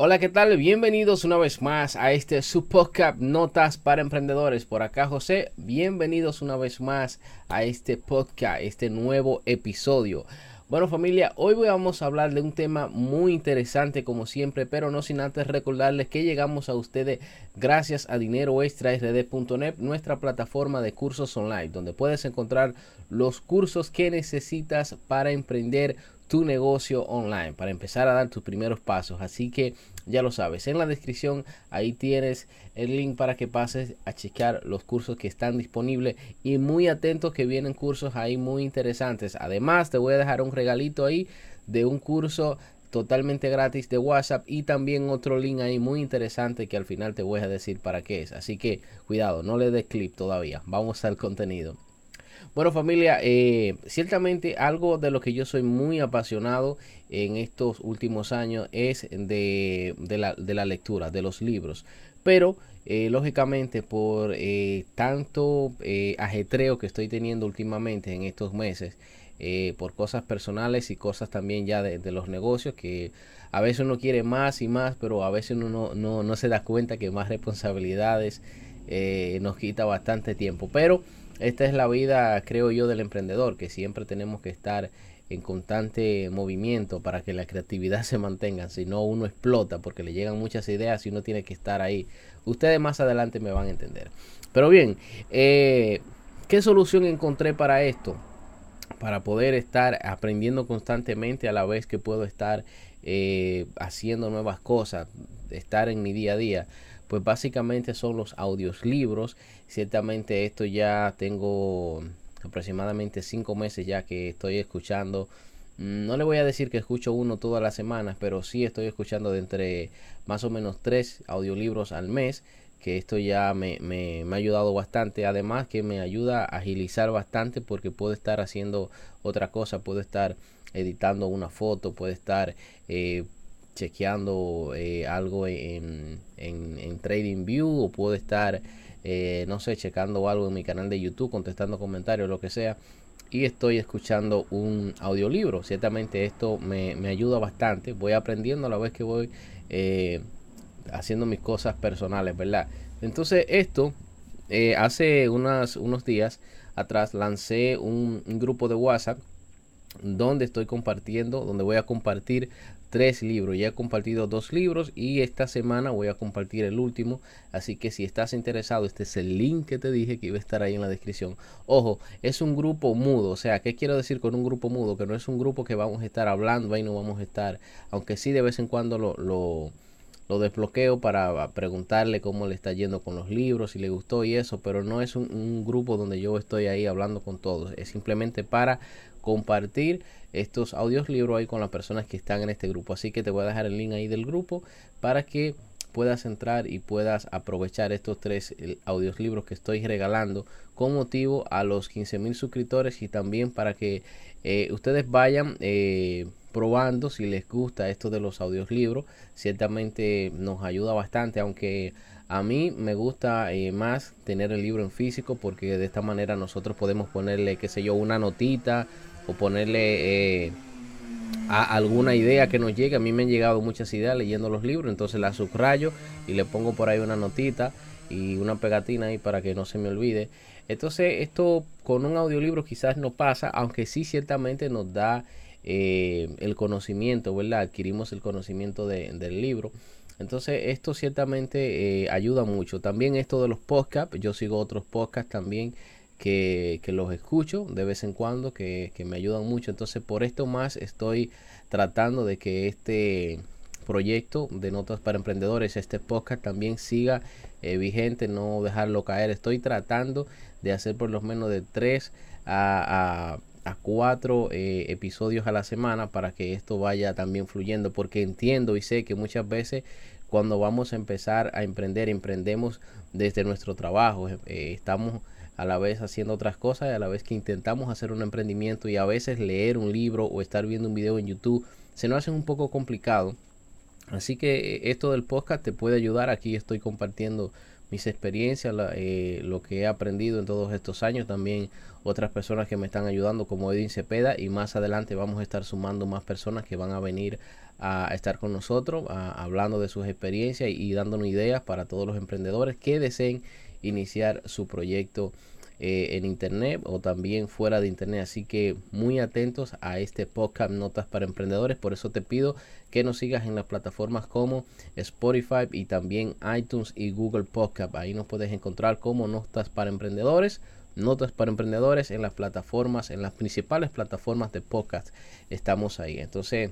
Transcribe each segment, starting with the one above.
Hola, ¿qué tal? Bienvenidos una vez más a este su podcast Notas para Emprendedores. Por acá José, bienvenidos una vez más a este podcast, este nuevo episodio. Bueno familia, hoy vamos a hablar de un tema muy interesante como siempre, pero no sin antes recordarles que llegamos a ustedes gracias a dineroextrard.net, nuestra plataforma de cursos online, donde puedes encontrar los cursos que necesitas para emprender tu negocio online, para empezar a dar tus primeros pasos. Así que ya lo sabes, en la descripción ahí tienes el link para que pases a checar los cursos que están disponibles y muy atentos que vienen cursos ahí muy interesantes. Además, te voy a dejar un regalito ahí de un curso totalmente gratis de WhatsApp y también otro link ahí muy interesante que al final te voy a decir para qué es. Así que cuidado, no le des clip todavía. Vamos al contenido. Bueno familia, eh, ciertamente algo de lo que yo soy muy apasionado en estos últimos años es de, la, lectura, de los libros. Pero eh, lógicamente por eh, tanto ajetreo que estoy teniendo últimamente en estos meses, por cosas personales y cosas también ya de, los negocios que a veces uno quiere más y más, pero a veces uno no, no se da cuenta que más responsabilidades nos quita bastante tiempo. Pero esta es la vida, creo yo, del emprendedor, que siempre tenemos que estar en constante movimiento para que la creatividad se mantenga, si no uno explota porque le llegan muchas ideas y uno tiene que estar ahí. Ustedes más adelante me van a entender. Pero bien, eh, ¿qué solución encontré para esto? Para poder estar aprendiendo constantemente a la vez que puedo estar eh, haciendo nuevas cosas, estar en mi día a día pues básicamente son los audios libros. Ciertamente esto ya tengo aproximadamente cinco meses ya que estoy escuchando. Mm, no le voy a decir que escucho uno todas las semanas, pero sí estoy escuchando de entre más o menos tres audiolibros al mes. Que esto ya me, me, ha ayudado bastante. Además que me ayuda a agilizar bastante porque puedo estar haciendo otra cosa. Puedo estar editando una foto, puedo estar eh, chequeando eh, algo en, en, TradingView o puedo estar, eh, no sé, checando algo en mi canal de YouTube, contestando comentarios, lo que sea. Y estoy escuchando un audiolibro. Ciertamente esto me, ayuda bastante. Voy aprendiendo a la vez que voy eh, haciendo mis cosas personales, ¿verdad? Entonces esto, hace unas, unos días atrás lancé un grupo de WhatsApp donde estoy compartiendo, donde voy a compartir tres libros. Ya he compartido dos libros y esta semana voy a compartir el último. Así que si estás interesado, este es el link que te dije que iba a estar ahí en la descripción. Ojo, es un grupo mudo. O sea, ¿qué quiero decir con un grupo mudo? Que no es un grupo que vamos a estar hablando, ahí no vamos a estar, aunque sí de vez en cuando lo, lo lo desbloqueo para preguntarle cómo le está yendo con los libros, si le gustó y eso, pero no es un, grupo donde yo estoy ahí hablando con todos, es simplemente para compartir estos audios libros ahí con las personas que están en este grupo. Así que te voy a dejar el link ahí del grupo para que puedas entrar y puedas aprovechar estos tres audios libros que estoy regalando con motivo a los 15 mil suscriptores y también para que eh, ustedes vayan eh, probando si les gusta esto de los audios libros. Ciertamente nos ayuda bastante, aunque a mí me gusta eh, más tener el libro en físico porque de esta manera nosotros podemos ponerle, qué sé yo, una notita o ponerle eh, a alguna idea que nos llegue. A mí me han llegado muchas ideas leyendo los libros, entonces las subrayo y le pongo por ahí una notita y una pegatina ahí para que no se me olvide. Entonces esto con un audiolibro quizás no pasa, aunque sí ciertamente nos da eh, el conocimiento, ¿verdad? Adquirimos el conocimiento del libro. Entonces esto ciertamente eh, ayuda mucho. También esto de los podcasts, yo sigo otros podcasts también que, los escucho de vez en cuando, que, me ayudan mucho. Entonces por esto más estoy tratando de que este proyecto de notas para emprendedores, este podcast también siga eh, vigente, no dejarlo caer. Estoy tratando de hacer por lo menos de tres a cuatro eh, episodios a la semana para que esto vaya también fluyendo porque entiendo y sé que muchas veces cuando vamos a empezar a emprender emprendemos desde nuestro trabajo eh, estamos a la vez haciendo otras cosas a la vez que intentamos hacer un emprendimiento y a veces leer un libro o estar viendo un video en YouTube se nos hace un poco complicado. Así que eh, esto del podcast te puede ayudar aquí estoy compartiendo mis experiencias, eh, lo que he aprendido en todos estos años, también otras personas que me están ayudando como Edwin Cepeda y más adelante vamos a estar sumando más personas que van a venir a estar con nosotros, hablando de sus experiencias y, dándonos ideas para todos los emprendedores que deseen iniciar su proyecto eh, en internet o también fuera de internet. Así que muy atentos a este podcast Notas para Emprendedores. Por eso te pido que nos sigas en las plataformas como Spotify y también iTunes y Google Podcast. Ahí nos puedes encontrar como Notas para Emprendedores. Notas para Emprendedores en las plataformas, en las principales plataformas de podcast. Estamos ahí. Entonces,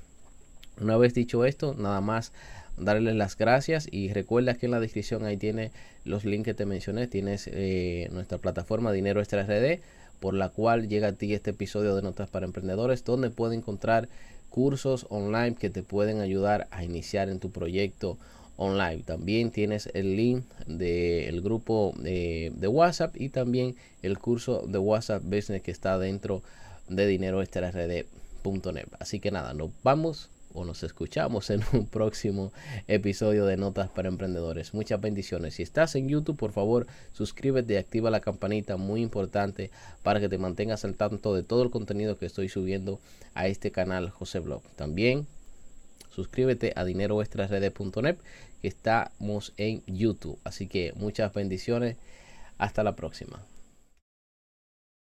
una vez dicho esto, nada más darles las gracias y recuerda que en la descripción ahí tiene los links que te mencioné, tienes eh, nuestra plataforma Dinero Extra RD por la cual llega a ti este episodio de Notas para Emprendedores donde puedes encontrar cursos online que te pueden ayudar a iniciar en tu proyecto online. También tienes el link del grupo de, de, WhatsApp y también el curso de WhatsApp Business que está dentro de Dinero Extra. Así que nada, nos vamos o nos escuchamos en un próximo episodio de Notas para Emprendedores. Muchas bendiciones. Si estás en YouTube, por favor, suscríbete y activa la campanita, muy importante para que te mantengas al tanto de todo el contenido que estoy subiendo a este canal José Blog. También suscríbete a dineroextrasrede.net que estamos en YouTube. Así que muchas bendiciones. Hasta la próxima.